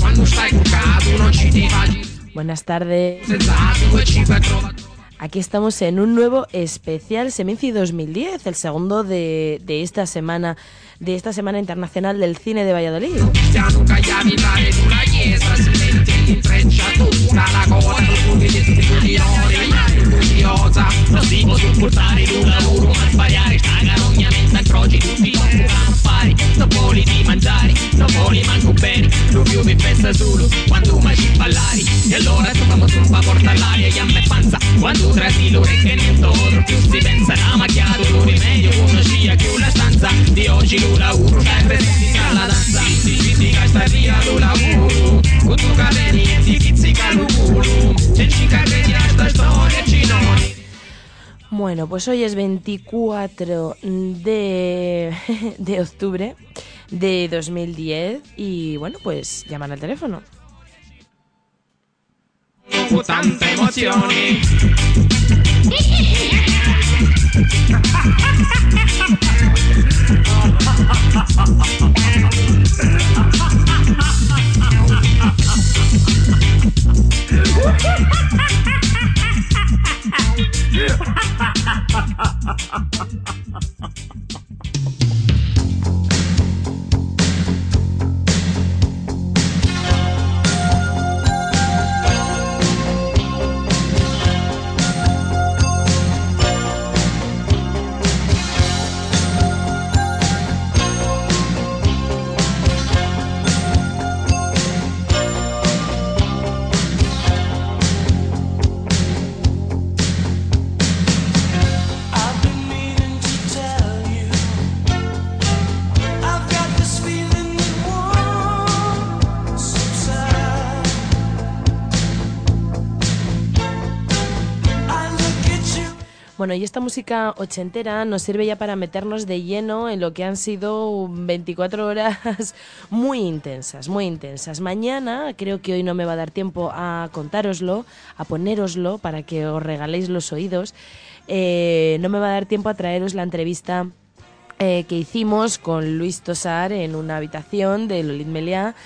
quando stai curcato Non ci ti Buenas tardes. Aquí estamos en un nuevo especial Seminci 2010, el segundo de, de esta semana de esta semana internacional del cine de Valladolid. Non può supportare un lavoro Ma sbagliare sta carogna mentre incroci tutti i loro affari Non vuoi di mangiare Non vuoi manco bene Lo più mi pensa solo Quando mai ci ballari E allora tu un pa' porta l'aria E a me panza. Quando trasi l'orecchie nel toro Più si pensa a macchiato Lo rimedio Uno scia chiù la stanza. Di oggi lo lavoro Sempre si la danza. Si ci si gasta via lo lavoro Con tu cadeni e ti pizzica lo culo. Se ci carreti a sta storia ci noi Bueno, pues hoy es 24 de, de octubre de 2010 y bueno, pues llaman al teléfono. Con Bueno, y esta música ochentera nos sirve ya para meternos de lleno en lo que han sido 24 horas muy intensas, muy intensas. Mañana, creo que hoy no me va a dar tiempo a contároslo, a ponéroslo para que os regaléis los oídos. Eh, no me va a dar tiempo a traeros la entrevista eh, que hicimos con Luis Tosar en una habitación de Lolit Meliá,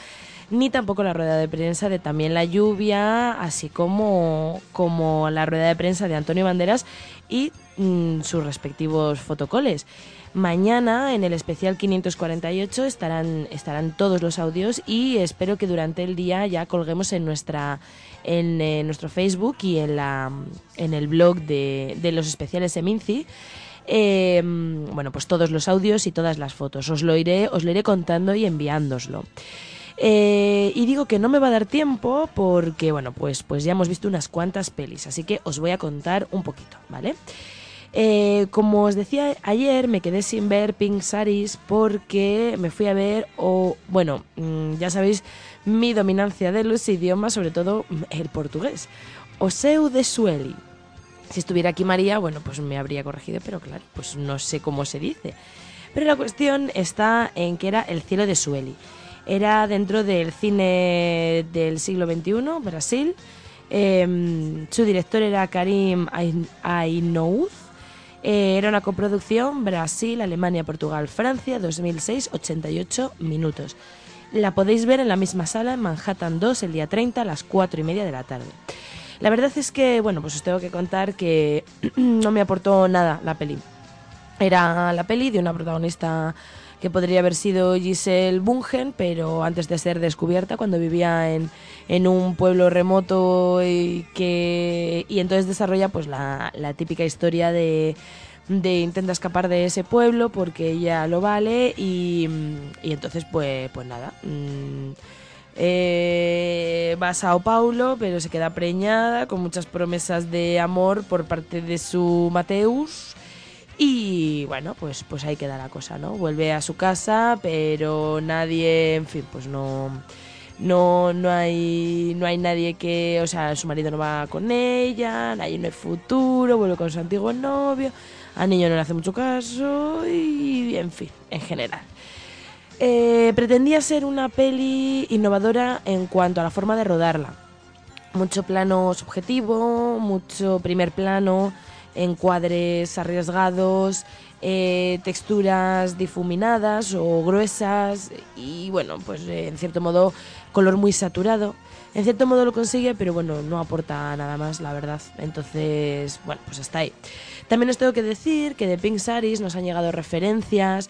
ni tampoco la rueda de prensa de También la lluvia, así como, como la rueda de prensa de Antonio Banderas y mm, sus respectivos fotocoles. Mañana en el especial 548 estarán, estarán todos los audios y espero que durante el día ya colguemos en nuestra en eh, nuestro Facebook y en la en el blog de, de los especiales Eminci eh, bueno, pues todos los audios y todas las fotos. Os lo iré, os lo iré contando y enviándoslo. Eh, y digo que no me va a dar tiempo porque, bueno, pues, pues ya hemos visto unas cuantas pelis, así que os voy a contar un poquito, ¿vale? Eh, como os decía ayer, me quedé sin ver Pink Saris porque me fui a ver, o bueno, mm, ya sabéis mi dominancia de los idiomas, sobre todo mm, el portugués. Oseu de Sueli. Si estuviera aquí María, bueno, pues me habría corregido, pero claro, pues no sé cómo se dice. Pero la cuestión está en que era El cielo de Sueli. Era dentro del cine del siglo XXI, Brasil. Em, su director era Karim Ain- Ainouz. Eh, era una coproducción Brasil, Alemania, Portugal, Francia, 2006, 88 minutos. La podéis ver en la misma sala en Manhattan 2 el día 30 a las 4 y media de la tarde. La verdad es que, bueno, pues os tengo que contar que no me aportó nada la peli. Era la peli de una protagonista que podría haber sido Giselle Bungen, pero antes de ser descubierta, cuando vivía en, en un pueblo remoto y que y entonces desarrolla pues la, la típica historia de, de intenta escapar de ese pueblo porque ella lo vale y, y entonces pues pues nada mm, eh, va a Sao Paulo pero se queda preñada con muchas promesas de amor por parte de su Mateus y bueno, pues, pues ahí queda la cosa, ¿no? Vuelve a su casa, pero nadie, en fin, pues no, no, no hay, no hay nadie que, o sea, su marido no va con ella, ahí no hay futuro, vuelve con su antiguo novio, al niño no le hace mucho caso y, en fin, en general. Eh, pretendía ser una peli innovadora en cuanto a la forma de rodarla. Mucho plano subjetivo, mucho primer plano, encuadres arriesgados, eh, texturas difuminadas o gruesas y bueno, pues eh, en cierto modo color muy saturado. En cierto modo lo consigue, pero bueno, no aporta nada más, la verdad. Entonces, bueno, pues hasta ahí. También os tengo que decir que de Pink Saris nos han llegado referencias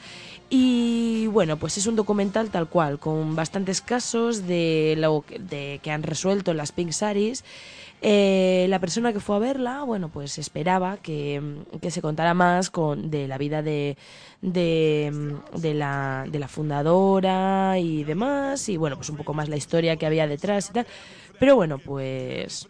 y bueno, pues es un documental tal cual, con bastantes casos de lo que, de que han resuelto las Pink Saris. Eh, la persona que fue a verla, bueno, pues esperaba que, que se contara más con, de la vida de, de, de la, de la fundadora y demás, y bueno, pues un poco más la historia que había detrás y tal. Pero bueno, pues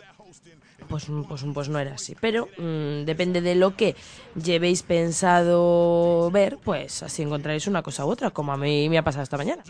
pues, pues, pues no era así. Pero mm, depende de lo que llevéis pensado ver, pues así encontraréis una cosa u otra, como a mí me ha pasado esta mañana.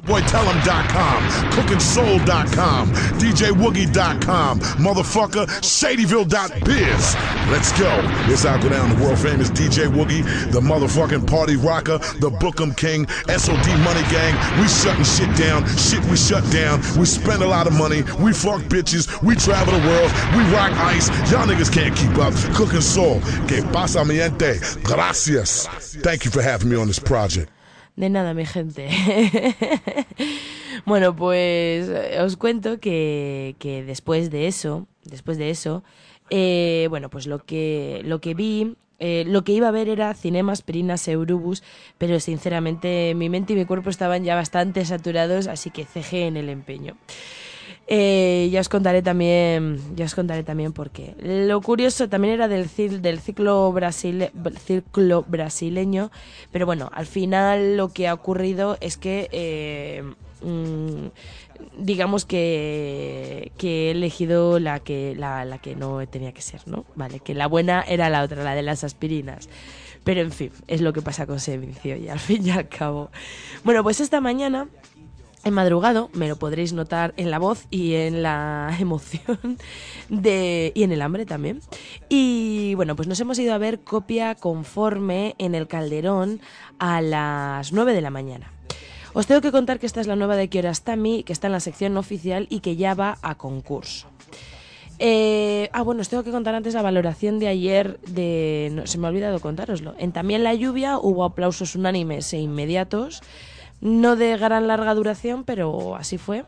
CookingSoul.com, DJWoogie.com, motherfucker, ShadyVille.biz. Let's go. This how I go down the world famous DJ Woogie, the motherfucking party rocker, the Bookem King, SOD Money Gang. We shutting shit down, shit we shut down. We spend a lot of money, we fuck bitches, we travel the world, we rock ice. Y'all niggas can't keep up. Cooking Soul. Que pasa mi gente. Gracias. Thank you for having me on this project. De nada, mi gente. bueno, pues eh, os cuento que, que después de eso, después de eso, eh, bueno, pues lo que, lo que vi, eh, lo que iba a ver era Cinemas Perinas Eurubus, pero sinceramente mi mente y mi cuerpo estaban ya bastante saturados, así que cejé en el empeño. Eh, ya os contaré también, ya os contaré también por qué. Lo curioso también era del, ciclo, ciclo brasileño, pero bueno, al final lo que ha ocurrido es que, eh, mm, digamos que, he elegido la que, la, que no tenía que ser, ¿no? Vale, que la buena era la otra, la de las aspirinas. Pero en fin, es lo que pasa con Semincio y al fin y al cabo. Bueno, pues esta mañana He madrugado, me lo podréis notar en la voz y en la emoción de, y en el hambre también. Y bueno, pues nos hemos ido a ver copia conforme en el Calderón a las 9 de la mañana. Os tengo que contar que esta es la nueva de Kiarostami, que está en la sección oficial y que ya va a concurso. Eh, ah, bueno, os tengo que contar antes la valoración de ayer de... Se me ha olvidado contároslo. En También la lluvia hubo aplausos unánimes e inmediatos, no de gran larga duración, pero así fue.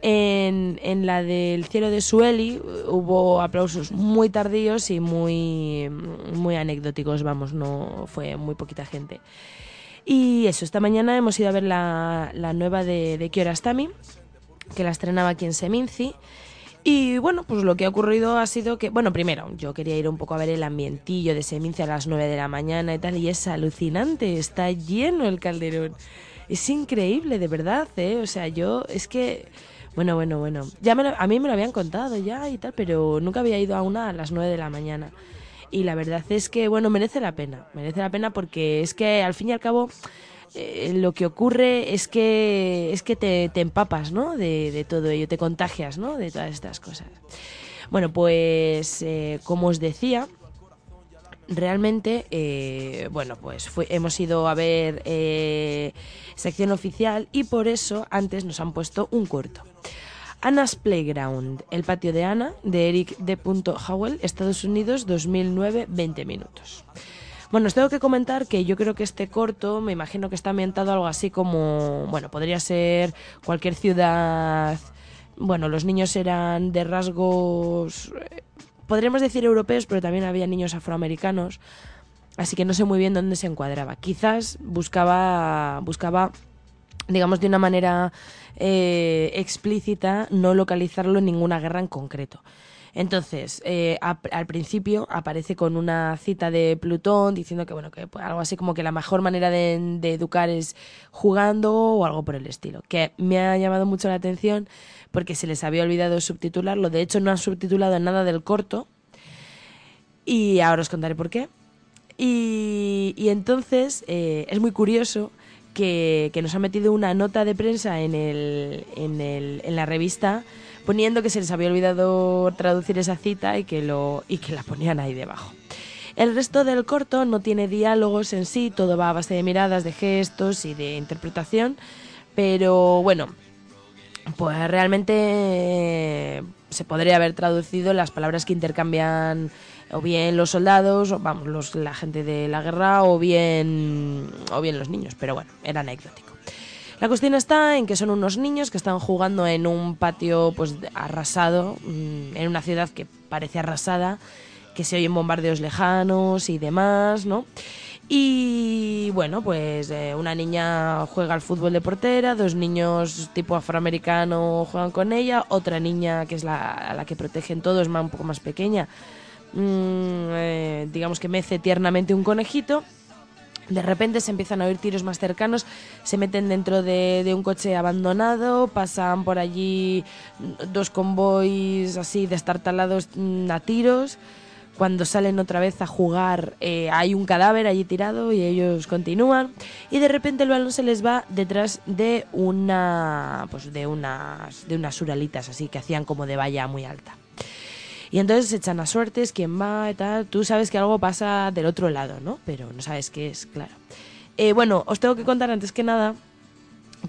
En, en la del cielo de Sueli hubo aplausos muy tardíos y muy, muy anecdóticos, vamos, no fue muy poquita gente. Y eso, esta mañana hemos ido a ver la, la nueva de, de Kiarostami, que la estrenaba aquí en Seminci. Y bueno, pues lo que ha ocurrido ha sido que, bueno, primero, yo quería ir un poco a ver el ambientillo de Seminci a las 9 de la mañana y tal, y es alucinante, está lleno el calderón. Es increíble, de verdad, ¿eh? O sea, yo, es que, bueno, bueno, bueno, ya me a mí me lo habían contado ya y tal, pero nunca había ido a una a las 9 de la mañana. Y la verdad es que, bueno, merece la pena, merece la pena porque es que al fin y al cabo eh, lo que ocurre es que es que te, te empapas, ¿no? De, de todo ello, te contagias, ¿no? De todas estas cosas. Bueno, pues eh, como os decía, realmente, eh, bueno, pues hemos ido a ver eh, sección oficial y por eso antes nos han puesto un corto. Anna's Playground, el patio de Ana, de Eric D. Howell, Estados Unidos, 2009, 20 minutos. Bueno, os tengo que comentar que yo creo que este corto, me imagino que está ambientado algo así como, bueno, podría ser cualquier ciudad, bueno, los niños eran de rasgos, eh, podríamos decir europeos, pero también había niños afroamericanos, así que no sé muy bien dónde se encuadraba. Quizás buscaba, buscaba digamos de una manera eh, explícita, no localizarlo en ninguna guerra en concreto. Entonces, eh, al principio aparece con una cita de Plutón diciendo que, bueno, que pues, algo así como que la mejor manera de, de educar es jugando o algo por el estilo. Que me ha llamado mucho la atención porque se les había olvidado subtitularlo. De hecho, no han subtitulado nada del corto. Y ahora os contaré por qué. Y, y entonces eh, es muy curioso que, que nos ha metido una nota de prensa en, el, en, el, en la revista poniendo que se les había olvidado traducir esa cita y que, lo, y que la ponían ahí debajo. El resto del corto no tiene diálogos en sí, todo va a base de miradas, de gestos y de interpretación, pero bueno, pues realmente eh, se podría haber traducido las palabras que intercambian o bien los soldados, vamos, los, la gente de la guerra, o bien, o bien los niños, pero bueno, era anecdótico. La cuestión está en que son unos niños que están jugando en un patio pues arrasado, mm, en una ciudad que parece arrasada, que se oyen bombardeos lejanos y demás, ¿no? Y bueno, pues eh, una niña juega al fútbol de portera, dos niños tipo afroamericano juegan con ella, otra niña que es la, a la que protegen todos, más un poco más pequeña, mm, eh, digamos que mece tiernamente un conejito. De repente se empiezan a oír tiros más cercanos, se meten dentro de, un coche abandonado, pasan por allí dos convoys así destartalados mm, a tiros. Cuando salen otra vez a jugar eh, hay un cadáver allí tirado y ellos continúan y de repente el balón se les va detrás de una pues de unas de unas uralitas así que hacían como de valla muy alta. Y entonces se echan a suertes, quién va y tal. Tú sabes que algo pasa del otro lado, ¿no? Pero no sabes qué es, claro. Eh, bueno, os tengo que contar antes que nada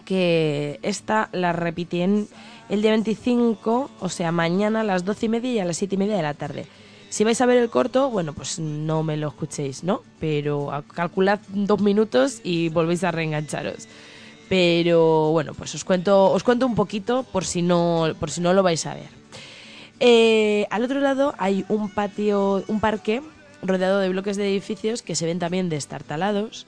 que esta la repití en el día 25, o sea, mañana a las 12 y media y a las 7 y media de la tarde. Si vais a ver el corto, bueno, pues no me lo escuchéis, ¿no? Pero calculad dos minutos y volvéis a reengancharos. Pero bueno, pues os cuento, os cuento un poquito por si no, por si no lo vais a ver. Eh, al otro lado hay un patio, un parque rodeado de bloques de edificios que se ven también destartalados.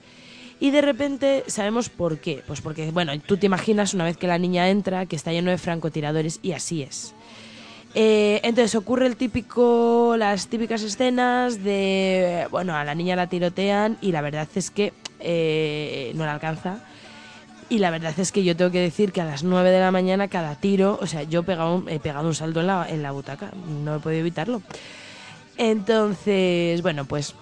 Y de repente sabemos por qué. Pues porque, bueno, tú te imaginas una vez que la niña entra que está lleno de francotiradores y así es. Eh, entonces ocurre el típico, las típicas escenas de, bueno, a la niña la tirotean y la verdad es que eh, no la alcanza. Y la verdad es que yo tengo que decir que a las 9 de la mañana cada tiro, o sea, yo he pegado un, he salto en la, la butaca, no he podido evitarlo. Entonces, bueno, pues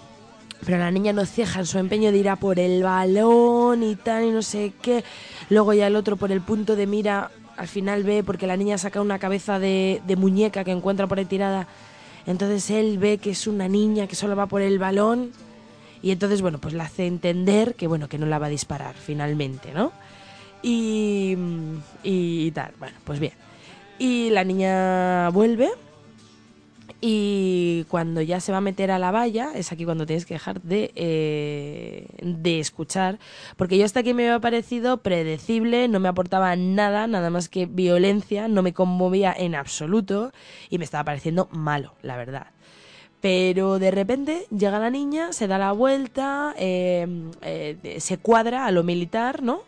pero la niña no ceja en su empeño de ir a por el balón y tal y no sé qué. Luego ya el otro por el punto de mira, al final ve porque la niña saca una cabeza de, muñeca que encuentra por ahí tirada. Entonces él ve que es una niña que solo va por el balón y entonces, bueno, pues le hace entender que, bueno, que no la va a disparar finalmente, ¿no? Y, y tal, bueno, pues bien. Y la niña vuelve y cuando ya se va a meter a la valla, es aquí cuando tienes que dejar de, eh, de escuchar. Porque yo hasta aquí me había parecido predecible, no me aportaba nada, nada más que violencia, no me conmovía en absoluto y me estaba pareciendo malo, la verdad. Pero de repente llega la niña, se da la vuelta, eh, eh, se cuadra a lo militar, ¿no?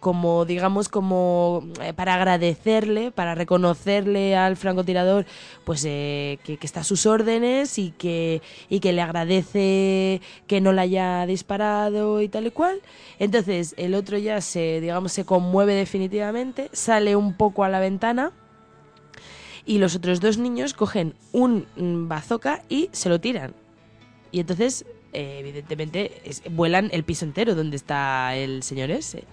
Como digamos como eh, para agradecerle, para reconocerle al francotirador pues eh, que, está a sus órdenes y que, y que le agradece que no la haya disparado y tal y cual. Entonces el otro ya se digamos se conmueve definitivamente, sale un poco a la ventana y los otros dos niños cogen un mm, bazooka y se lo tiran. Y entonces, eh, evidentemente, vuelan el piso entero donde está el señor ese.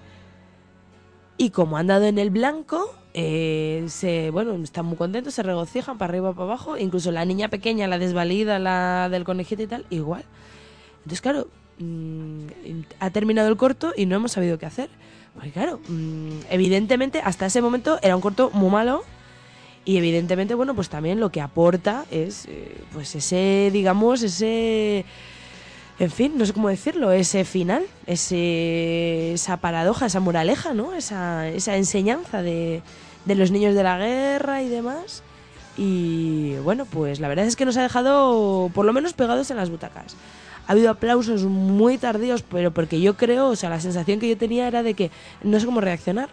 Y como han dado en el blanco, eh, se, bueno, están muy contentos, se regocijan para arriba, para abajo. Incluso la niña pequeña, la desvalida, la del conejito y tal, igual. Entonces, claro, mm, ha terminado el corto y no hemos sabido qué hacer. Porque, claro, mm, evidentemente, hasta ese momento era un corto muy malo. Y evidentemente, bueno, pues también lo que aporta es, eh, pues ese, digamos, ese, en fin, no sé cómo decirlo, ese final, ese, esa paradoja, esa moraleja, ¿no? Esa, esa enseñanza de, de los niños de la guerra y demás. Y bueno, pues la verdad es que nos ha dejado por lo menos pegados en las butacas. Ha habido aplausos muy tardíos, pero porque yo creo, o sea, la sensación que yo tenía era de que no sé cómo reaccionar.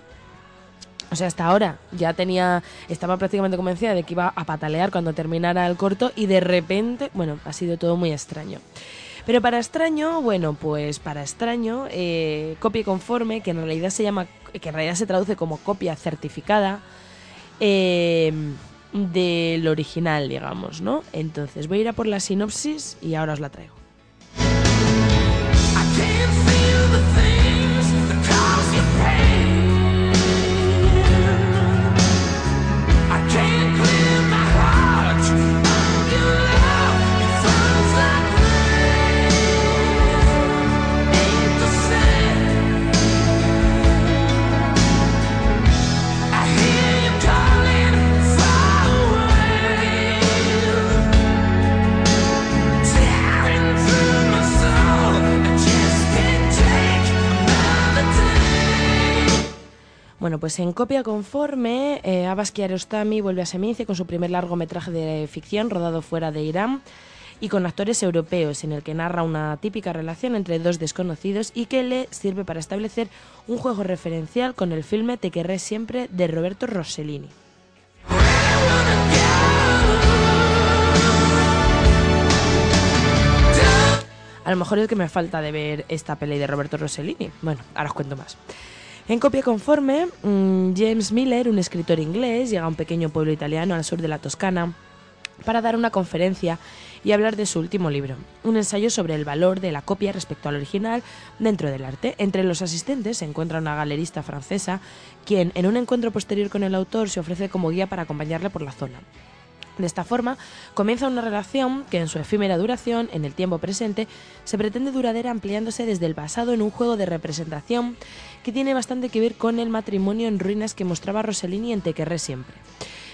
O sea, hasta ahora ya tenía, estaba prácticamente convencida de que iba a patalear cuando terminara el corto y de repente, bueno, ha sido todo muy extraño. Pero para extraño, bueno, pues para extraño, eh, copia conforme, que en realidad se llama, que en realidad se traduce como copia certificada eh, del original, digamos, ¿no? Entonces voy a ir a por la sinopsis y ahora os la traigo. Pues en copia conforme, eh, Abbas Kiarostami vuelve a Seminci con su primer largometraje de ficción rodado fuera de Irán y con actores europeos, en el que narra una típica relación entre dos desconocidos y que le sirve para establecer un juego referencial con el filme Te querré siempre de Roberto Rossellini. A lo mejor es que me falta de ver esta peli de Roberto Rossellini. Bueno, ahora os cuento más. En copia conforme, mm, James Miller, un escritor inglés, llega a un pequeño pueblo italiano al sur de la Toscana para dar una conferencia y hablar de su último libro, un ensayo sobre el valor de la copia respecto al original dentro del arte. Entre los asistentes se encuentra una galerista francesa, quien en un encuentro posterior con el autor se ofrece como guía para acompañarle por la zona. De esta forma, comienza una relación que en su efímera duración, en el tiempo presente, se pretende duradera ampliándose desde el pasado en un juego de representación que tiene bastante que ver con el matrimonio en ruinas que mostraba Rossellini en Te querré siempre.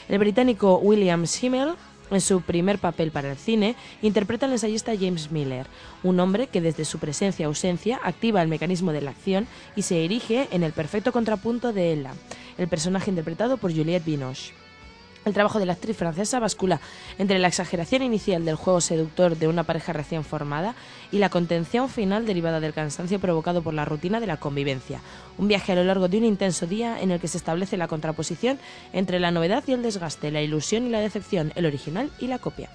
El británico William Schimmel, en su primer papel para el cine, interpreta al ensayista James Miller, un hombre que desde su presencia-ausencia activa el mecanismo de la acción y se erige en el perfecto contrapunto de Ella, el personaje interpretado por Juliette Binoche. El trabajo de la actriz francesa bascula entre la exageración inicial del juego seductor de una pareja recién formada y la contención final derivada del cansancio provocado por la rutina de la convivencia. Un viaje a lo largo de un intenso día en el que se establece la contraposición entre la novedad y el desgaste, la ilusión y la decepción, el original y la copia.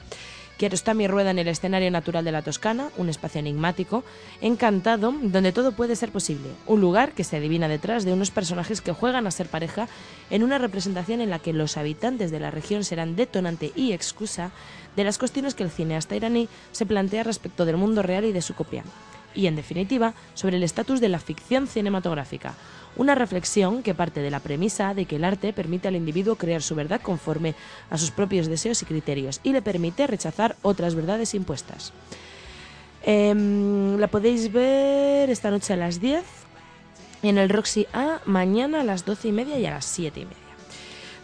Kiarostami rueda en el escenario natural de la Toscana, un espacio enigmático, encantado, donde todo puede ser posible. Un lugar que se adivina detrás de unos personajes que juegan a ser pareja en una representación en la que los habitantes de la región serán detonante y excusa de las cuestiones que el cineasta iraní se plantea respecto del mundo real y de su copia. Y, en definitiva, sobre el estatus de la ficción cinematográfica, una reflexión que parte de la premisa de que el arte permite al individuo crear su verdad conforme a sus propios deseos y criterios y le permite rechazar otras verdades impuestas. Em, la podéis ver esta noche a las 10 en el Roxy A, mañana a las 12 y media y a las 7 y media.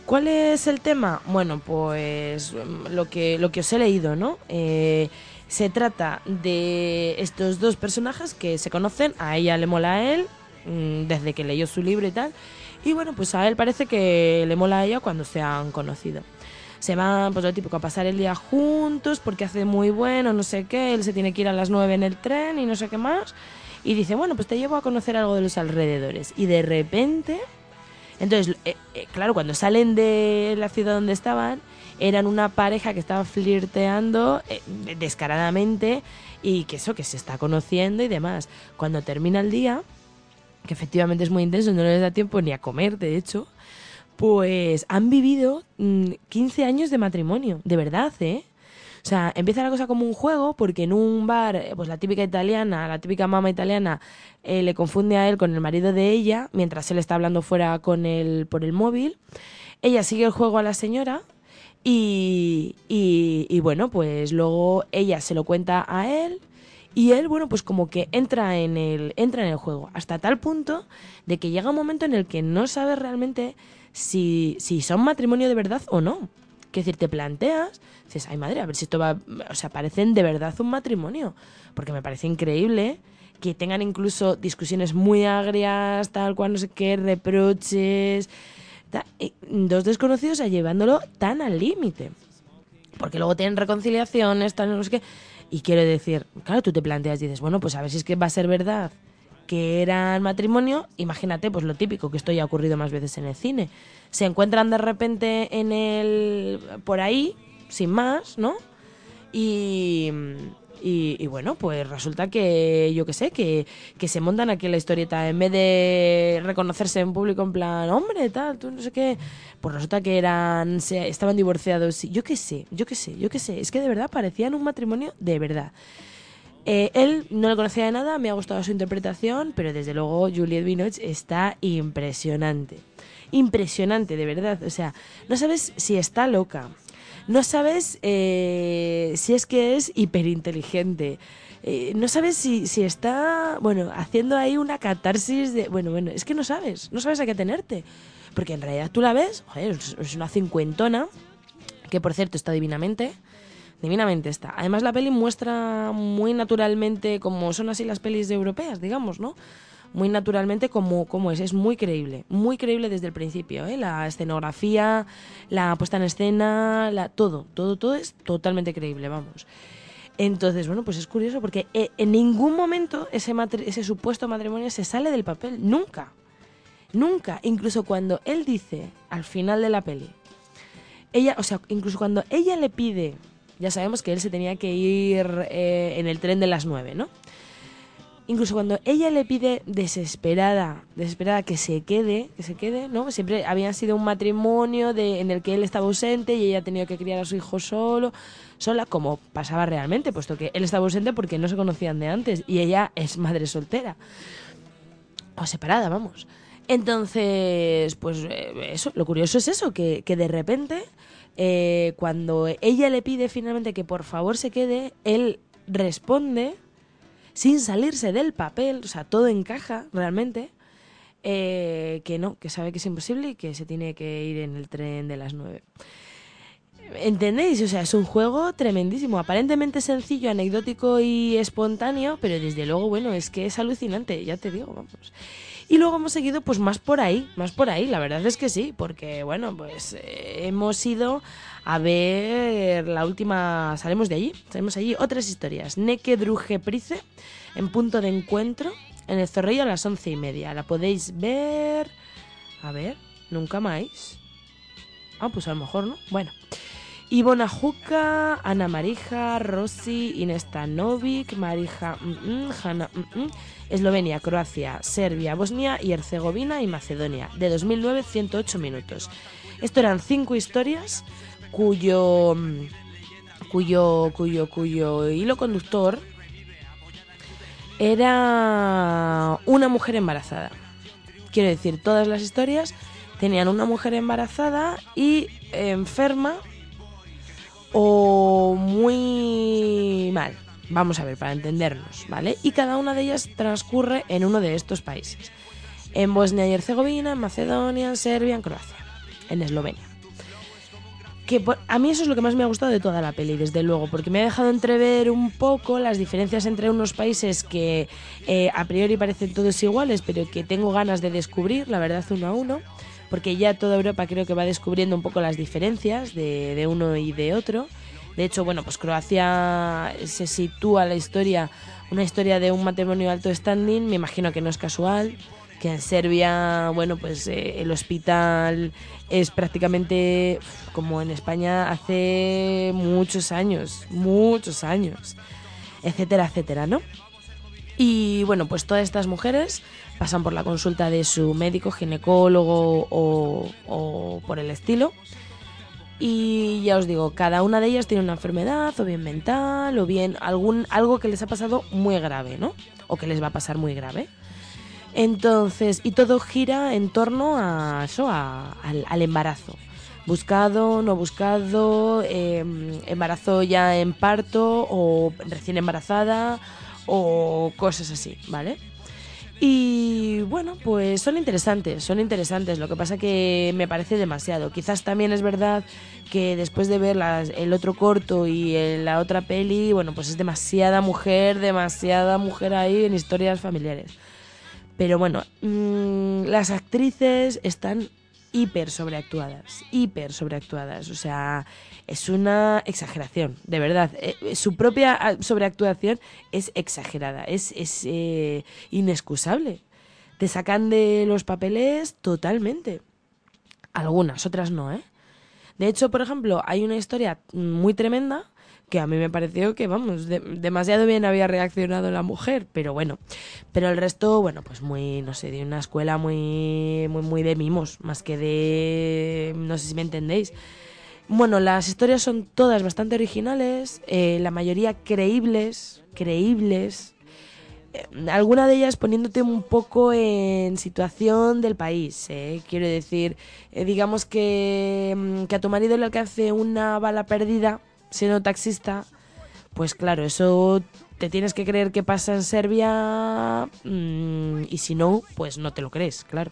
¿Cuál es el tema? Bueno, pues mm, lo que, lo que os he leído, ¿no? Eh, se trata de estos dos personajes que se conocen, a ella le mola a él, mm, desde que leyó su libro y tal, y bueno, pues a él parece que le mola a ella cuando se han conocido. Se van, pues lo típico, a pasar el día juntos porque hace muy bueno, no sé qué, él se tiene que ir a las 9 en el tren y no sé qué más, y dice, bueno, pues te llevo a conocer algo de los alrededores, y de repente... Entonces, eh, eh, claro, cuando salen de la ciudad donde estaban, eran una pareja que estaba flirteando eh, descaradamente y que eso, que se está conociendo y demás. Cuando termina el día, que efectivamente es muy intenso, no les da tiempo ni a comer, de hecho, pues han vivido mm, 15 años de matrimonio, de verdad, ¿eh? O sea, empieza la cosa como un juego porque en un bar, eh, pues la típica italiana, la típica mamá italiana, eh, le confunde a él con el marido de ella, mientras él está hablando fuera con él por el móvil. Ella sigue el juego a la señora y, y, y bueno, pues luego ella se lo cuenta a él y él, bueno, pues como que entra en el, entra en el juego, hasta tal punto de que llega un momento en el que no sabe realmente si, si son matrimonio de verdad o no. Que decir, te planteas, dices, ay madre, a ver si esto va, o sea, parecen de verdad un matrimonio. Porque me parece increíble que tengan incluso discusiones muy agrias, tal cual, no sé qué, reproches. Y dos desconocidos llevándolo tan al límite. Porque luego tienen reconciliaciones, tal, no sé. Y quiero decir, claro, tú te planteas y dices, bueno, pues a ver si es que va a ser verdad que eran matrimonio, imagínate, pues lo típico, que esto ya ha ocurrido más veces en el cine. Se encuentran de repente en el. por ahí, sin más, ¿no? Y. Y, y bueno, pues resulta que, yo qué sé, que, que se montan aquí la historieta. En vez de reconocerse en público en plan, hombre, tal, tú no sé qué, pues resulta que eran, se, estaban divorciados. Yo qué sé, yo qué sé, yo qué sé. Es que de verdad parecían un matrimonio de verdad. Eh, él no le conocía de nada, me ha gustado su interpretación, pero desde luego Juliette Binoche está impresionante. Impresionante, de verdad. O sea, no sabes si está loca. No sabes eh, si es que es hiperinteligente. Eh, no sabes si, si está, bueno, haciendo ahí una catarsis de... Bueno, bueno, es que no sabes, no sabes a qué tenerte. Porque en realidad tú la ves, joder, es- una cincuentona, que por cierto está divinamente. Divinamente está. Además la peli muestra muy naturalmente como son así las pelis europeas, digamos, ¿no? Muy naturalmente como, es. Es muy creíble, muy creíble desde el principio. ¿eh? La escenografía, la puesta en escena, la, todo, todo, todo es totalmente creíble, vamos. Entonces, bueno, pues es curioso porque eh, en ningún momento ese, ese supuesto matrimonio se sale del papel, nunca. Nunca, incluso cuando él dice al final de la peli, ella, o sea, incluso cuando ella le pide, ya sabemos que él se tenía que ir eh, en el tren de las nueve, ¿no? Incluso cuando ella le pide desesperada, desesperada que se quede, que se quede, ¿no? Siempre había sido un matrimonio en el que él estaba ausente y ella ha tenido que criar a su hijo solo, sola, como pasaba realmente, puesto que él estaba ausente porque no se conocían de antes y ella es madre soltera o separada, vamos. Entonces, pues eh, eso, lo curioso es eso, que, que de repente, eh, cuando ella le pide finalmente que por favor se quede, él responde sin salirse del papel, o sea, todo encaja realmente, eh, que no, que sabe que es imposible y que se tiene que ir en el tren de las nueve. ¿Entendéis? O sea, es un juego tremendísimo, aparentemente sencillo, anecdótico y espontáneo, pero desde luego, bueno, es que es alucinante, ya te digo, vamos. Y luego hemos seguido pues más por ahí, más por ahí, la verdad es que sí, porque bueno, pues eh, hemos ido a ver la última, salimos de allí, salimos allí, otras historias, Neke Druje Price, en punto de encuentro, en el Zorrillo a las once y media, la podéis ver, a ver, nunca más. Ah, pues a lo mejor, ¿no? Bueno. Ivona Juca, Ana Marija, Rossi, Inés Stanovic, Marija, mm, mm, Hanna, mm, Eslovenia, Croacia, Serbia, Bosnia y Herzegovina y Macedonia. De 2009, 108 minutos. Esto eran cinco historias cuyo, mm, cuyo, cuyo, cuyo hilo conductor era una mujer embarazada. Quiero decir, todas las historias tenían una mujer embarazada y enferma o muy mal. Vamos a ver, para entendernos, ¿vale? Y cada una de ellas transcurre en uno de estos países. En Bosnia y Herzegovina, en Macedonia, en Serbia, en Croacia, en Eslovenia. Que a mí eso es lo que más me ha gustado de toda la peli, desde luego, porque me ha dejado entrever un poco las diferencias entre unos países que eh, a priori parecen todos iguales, pero que tengo ganas de descubrir, la verdad, uno a uno, porque ya toda Europa creo que va descubriendo un poco las diferencias de, uno y de otro. De hecho, bueno, pues Croacia se sitúa la historia, una historia de un matrimonio alto standing, me imagino que no es casual, que en Serbia, bueno, pues eh, el hospital es prácticamente como en España hace muchos años, muchos años, etcétera, etcétera, ¿no? Y bueno, pues todas estas mujeres pasan por la consulta de su médico, ginecólogo o, o por el estilo. Y ya os digo, cada una de ellas tiene una enfermedad, o bien mental, o bien algún, algo que les ha pasado muy grave, ¿no? O que les va a pasar muy grave. Entonces, y todo gira en torno a eso, a- al, al embarazo. Buscado, no buscado, eh, embarazo ya en parto o recién embarazada o cosas así, ¿vale? Y bueno, pues son interesantes, son interesantes. Lo que pasa que me parece demasiado. Quizás también es verdad que después de ver las- el otro corto y el- la otra peli, bueno, pues es demasiada mujer, demasiada mujer ahí en historias familiares. Pero bueno, mm, las actrices están hiper sobreactuadas, hiper sobreactuadas. O sea, es una exageración, de verdad. Eh, su propia ah, sobreactuación es exagerada, es, es eh, inexcusable. Te sacan de los papeles totalmente. Algunas, otras no, ¿eh? De hecho, por ejemplo, hay una historia muy tremenda que a mí me pareció que, vamos, de- demasiado bien había reaccionado la mujer, pero bueno. Pero el resto, bueno, pues muy, no sé, de una escuela muy, muy, muy de mimos, más que de, no sé si me entendéis. Bueno, las historias son todas bastante originales, eh, la mayoría creíbles, creíbles, eh, alguna de ellas poniéndote un poco en situación del país. eh. Quiero decir, digamos que, mm, que a tu marido le alcance una bala perdida siendo taxista, pues claro, eso te tienes que creer que pasa en Serbia mm, y si no, pues no te lo crees, claro.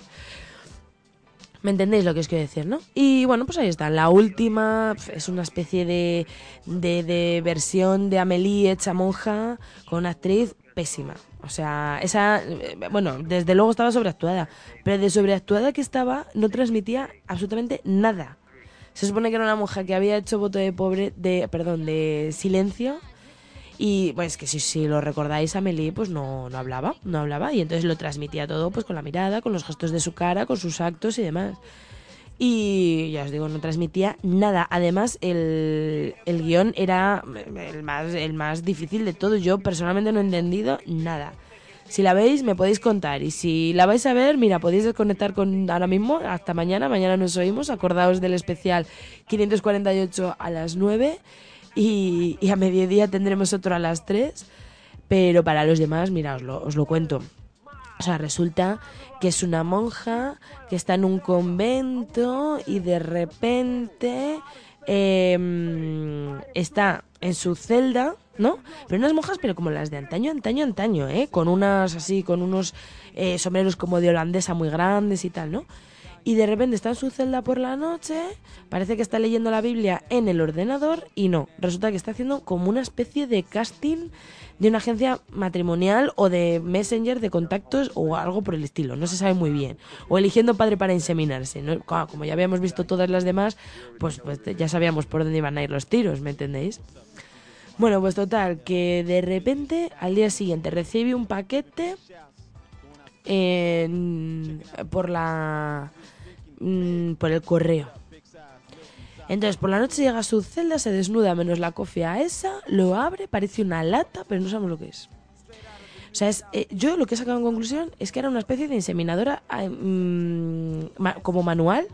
¿Me entendéis lo que os quiero decir, no? Y bueno, pues ahí está. La última es una especie de, de, de versión de Amelie hecha monja con una actriz pésima. O sea, esa, eh, bueno, desde luego estaba sobreactuada, pero de sobreactuada que estaba no transmitía absolutamente nada. Se supone que era una monja que había hecho voto de pobre, de, perdón, de silencio. Y pues que si, lo recordáis, Amelie pues no, no hablaba, no hablaba. Y entonces lo transmitía todo pues con la mirada, con los gestos de su cara, con sus actos y demás. Y ya os digo, no transmitía nada. Además, el, el guion era el más, el más difícil de todo. Yo personalmente no he entendido nada. Si la veis, me podéis contar. Y si la vais a ver, mira, podéis desconectar con ahora mismo. Hasta mañana. Mañana nos oímos. Acordaos del especial 548 a las 9. Y, a mediodía tendremos otro a las 3. Pero para los demás, mira, os lo, os lo cuento. O sea, resulta que es una monja que está en un convento y de repente eh, está en su celda, ¿no? Pero unas monjas, pero como las de antaño, antaño, antaño, ¿eh? Con unas así, con unos eh, sombreros como de holandesa muy grandes y tal, ¿no? Y de repente está en su celda por la noche, parece que está leyendo la Biblia en el ordenador y no, resulta que está haciendo como una especie de casting de una agencia matrimonial o de messenger de contactos o algo por el estilo, no se sabe muy bien. O eligiendo padre para inseminarse, ¿no? Claro, como ya habíamos visto todas las demás, pues, pues ya sabíamos por dónde iban a ir los tiros, ¿me entendéis? Bueno, pues total, que de repente al día siguiente recibe un paquete por la mm, por el correo. Entonces por la noche llega a su celda, se desnuda menos la cofia esa, lo abre, parece una lata, pero no sabemos lo que es. O sea, es, eh, yo lo que he sacado en conclusión es que era una especie de inseminadora mm, como manual,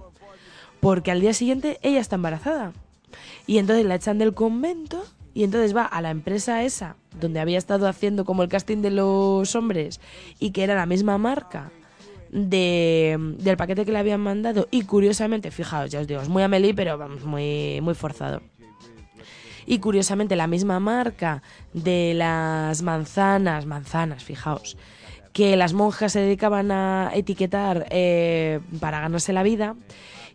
porque al día siguiente ella está embarazada. Y entonces la echan del convento y entonces va a la empresa esa, donde había estado haciendo como el casting de los hombres y que era la misma marca de, del paquete que le habían mandado. Y curiosamente, fijaos, ya os digo, es muy Amelie, pero vamos, muy, muy forzado. Y curiosamente la misma marca de las manzanas, manzanas, fijaos, que las monjas se dedicaban a etiquetar eh, para ganarse la vida.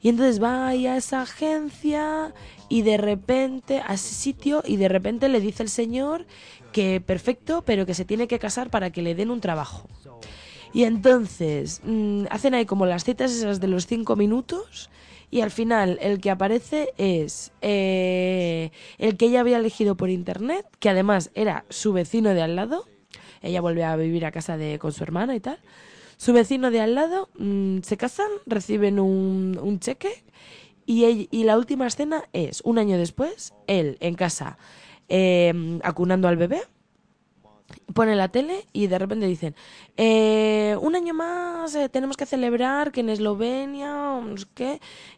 Y entonces va ahí a esa agencia y de repente, a ese sitio, y de repente le dice el señor que perfecto, pero que se tiene que casar para que le den un trabajo. Y entonces mm, hacen ahí como las citas esas de los cinco minutos y al final el que aparece es eh, el que ella había elegido por internet, que además era su vecino de al lado. Ella vuelve a vivir a casa de con su hermana y tal. Su vecino de al lado mm, se casan, reciben un, un cheque y, y la última escena es un año después, él en casa eh, acunando al bebé pone la tele y de repente dicen eh, un año más eh, tenemos que celebrar que en Eslovenia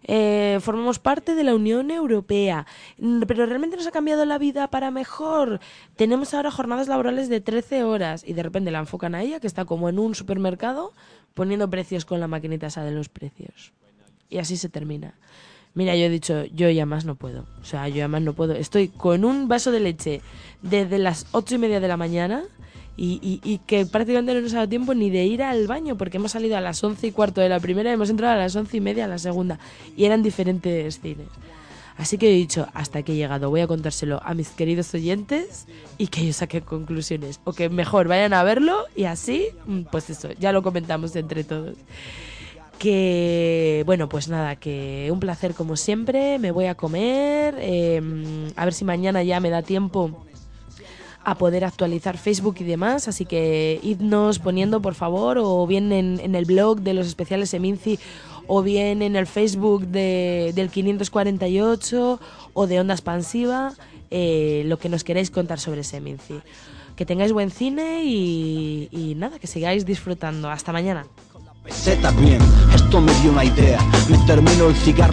eh, formamos parte de la Unión Europea. Mm, pero realmente nos ha cambiado la vida para mejor. Tenemos ahora jornadas laborales de 13 horas y de repente la enfocan a ella que está como en un supermercado poniendo precios con la maquinita esa de los precios. Y así se termina Mira, yo he dicho, yo ya más no puedo. O sea, yo ya más no puedo. Estoy con un vaso de leche desde las ocho y media de la mañana y, y- y que prácticamente no nos ha dado tiempo ni de ir al baño porque hemos salido a las once y cuarto de la primera y hemos entrado a las once y media a la segunda. Y eran diferentes cines. Así que he dicho, hasta que he llegado, voy a contárselo a mis queridos oyentes y que ellos saquen conclusiones. O que mejor vayan a verlo y así, mm, pues eso, ya lo comentamos entre todos. Que bueno, pues nada, que un placer como siempre. Me voy a comer. eh, a ver si mañana ya me da tiempo a poder actualizar Facebook y demás. Así que idnos poniendo, por favor, o bien en, el blog de los especiales Eminci, o bien en el Facebook de, del 548 o de Onda Expansiva, eh, lo que nos queráis contar sobre Seminci. Que tengáis buen cine y, y nada, que sigáis disfrutando. Hasta mañana. Peseta bien, esto me dio una idea. Me termino el cigarro.